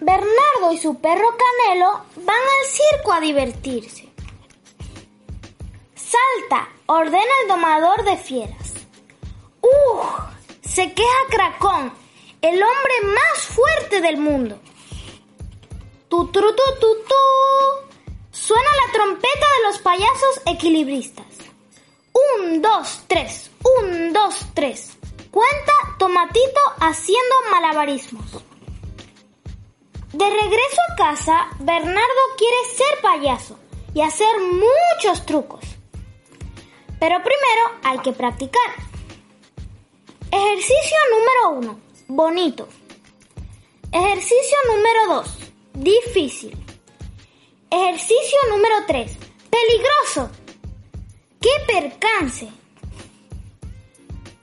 Bernardo y su perro Canelo van al circo a divertirse. Salta, ordena el domador de fieras. ¡Uf! Se queja Cracón, el hombre más fuerte del mundo. Tu, tu, tu, tu, tu. Suena la trompeta de los payasos equilibristas. Un, dos, tres. Un, dos, tres. Cuenta Tomatito haciendo malabarismos. De regreso a casa, Bernardo quiere ser payaso y hacer muchos trucos. Pero primero hay que practicar. Ejercicio número uno, bonito. Ejercicio número dos, difícil. Ejercicio número tres, peligroso. ¡Qué percance!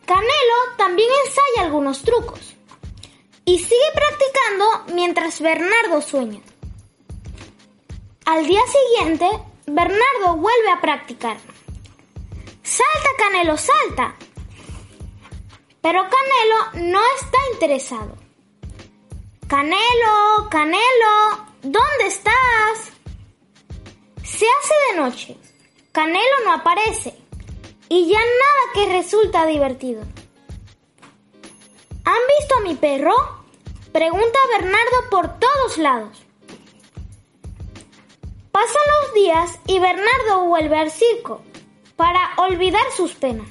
Canelo también ensaya algunos trucos y sigue practicando mientras Bernardo sueña. Al día siguiente, Bernardo vuelve a practicar. ¡Salta, Canelo, salta! Pero Canelo no está interesado. Canelo, Canelo, ¿dónde estás? Se hace de noche. Canelo no aparece. Y ya nada que resulta divertido. ¿Han visto a mi perro? Pregunta Bernardo por todos lados. Pasan los días y Bernardo vuelve al circo para olvidar sus penas.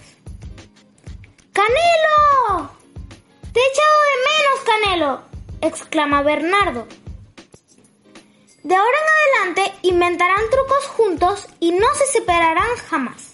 ¡Canelo! ¡Te he echado de menos, Canelo! exclama Bernardo. De ahora en adelante inventarán trucos juntos y no se separarán jamás.